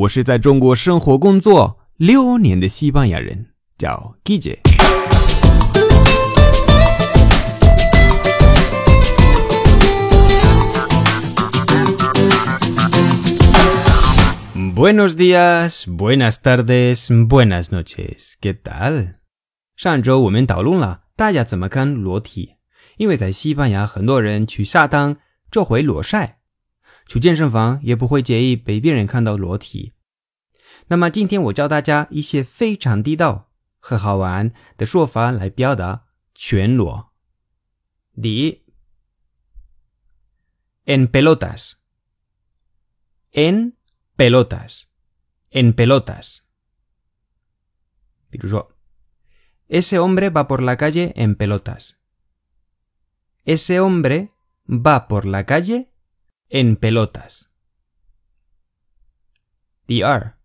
我是在中国生活工作六年的西班牙人，叫 Guille。Buenos días, buenas tardes, buenas noches. ¿Qué tal？上周我们讨论了大家怎么看裸体，因为在西班牙很多人去沙滩就会裸晒。去健身房也不会介意被别人看到裸体。那么今天我教大家一些非常地道和好玩的说法来表达全裸。第一，en pelotas，en pelotas，en pelotas。比如说，ese hombre va por la calle en pelotas。ese hombre va por la calle en pelotas. DR.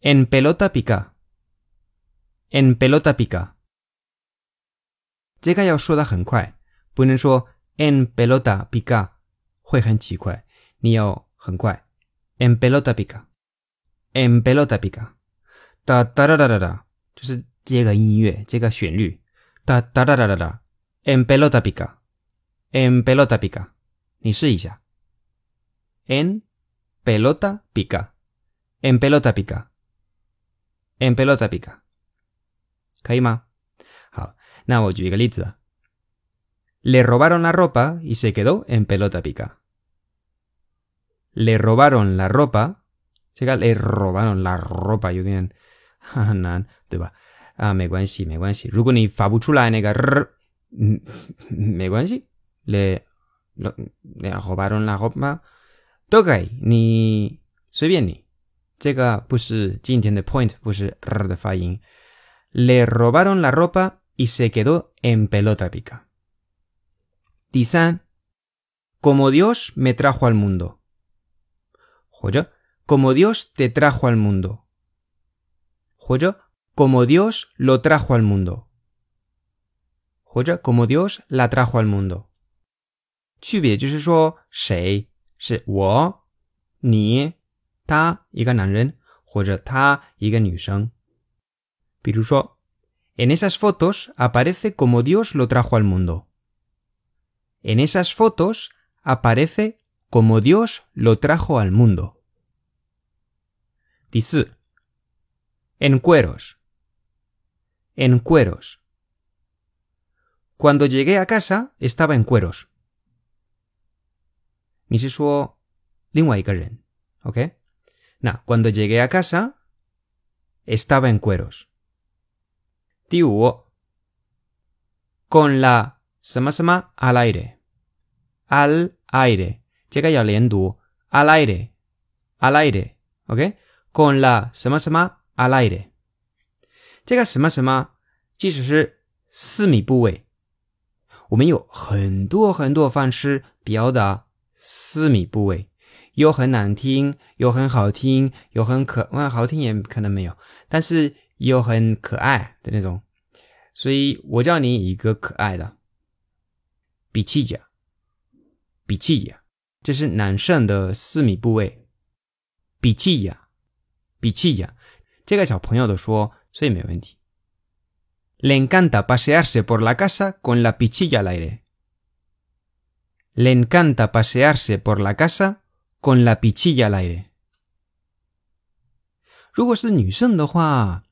En pelota pica. En pelota pica. 这个要说的很快，不能说 en pelota pica 会很奇怪，你要很快。en pelota pica，en pelota pica，哒哒哒哒哒哒，就是这个音乐，这个旋律，哒哒哒哒哒哒，en pelota pica，en pelota pica。 你试一下。En pelota pica. En pelota pica. En pelota pica. 可以吗？好，那我举一个例子啊。Le robaron la ropa y se quedó en pelota pica. Le robaron la ropa，这个 le robaron la ropa 有点很难，对吧？啊，没关系，没关系。如果你发不出来那个 r，嗯，没关系。Le le robaron la ropa，都可以，你随便你。这个不是今天的 point，不是 r 的发音。Le robaron la ropa y se quedó en pelota pica。第三，como Dios me trajo al mundo，或者 como Dios te trajo al mundo，或者 como Dios lo trajo al mundo，或者 como Dios la trajo al mundo。 区别就是说，谁是我、你、他一个男人，或者他一个女生。比如说，En esas fotos aparece como Dios lo trajo al mundo. En esas fotos aparece como Dios lo trajo al mundo. 第四，en cueros. En cueros. Cuando llegué a casa estaba en cueros. 你是说另外一个人，OK？那 cuando llegué a casa estaba en cueros。第五，con la 什么什么 al aire，al aire，这个要连读，al aire，al aire，OK？con la 什么什么 al aire，这个什么什么即使是私密部位，我们有很多很多方式表达。私密部位，有很难听，有很好听，有很可，嗯，好听也可能没有，但是有很可爱的那种。所以我教你一个可爱的，比气呀，比气呀，这是男生的私密部位，比气呀，比气呀，这个小朋友都说，所以没问题。Le encanta pasearse por la casa con la pichilla al aire. Le encanta pasearse por la casa con la pichilla al aire. 如果是女生的话，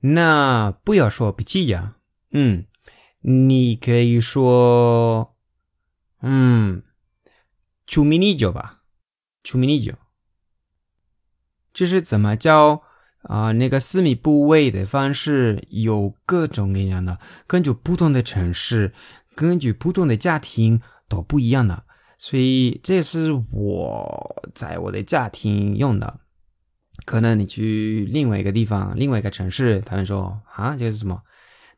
那不要说 pichilla，嗯，你可以说，嗯，chuminillo 吧，chuminillo，就是怎么教啊？那个私密部位的方式有各种各样的，根据不同的城市，根据不同的家庭。都不一样的，所以这是我在我的家庭用的。可能你去另外一个地方、另外一个城市，他们说啊，这是什么？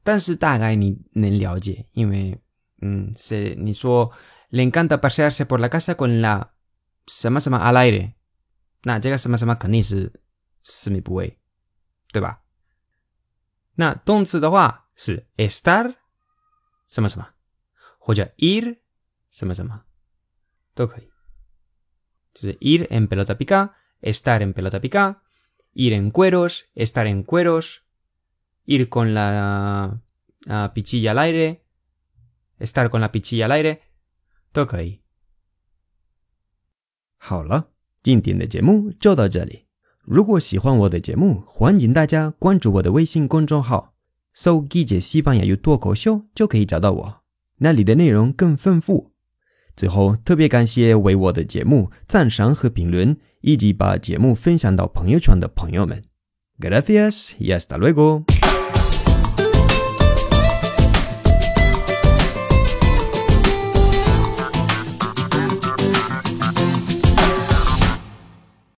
但是大概你能了解，因为嗯，是你说 le encanta pasearse por la casa con la 什么什么 al aire，那这个什么什么肯定是私密部位，对吧？那动词的话是 estar 什么什么，或者 ir。什么什么都可以，就是 ir en pelota pica estar en pelota pica, ir en cueros, estar en cueros, ir con la pichilla al aire, estar con la pichilla al aire, toca ahí. 好了，今天的节目就到这里。如果喜欢我的节目，欢迎大家关注我的微信公众号，搜“记者西班牙语脱口秀”就可以找到我，那里的内容更丰富。 最后，特别感谢为我的节目赞赏和评论，以及把节目分享到朋友圈的朋友们。Gracias y hasta luego。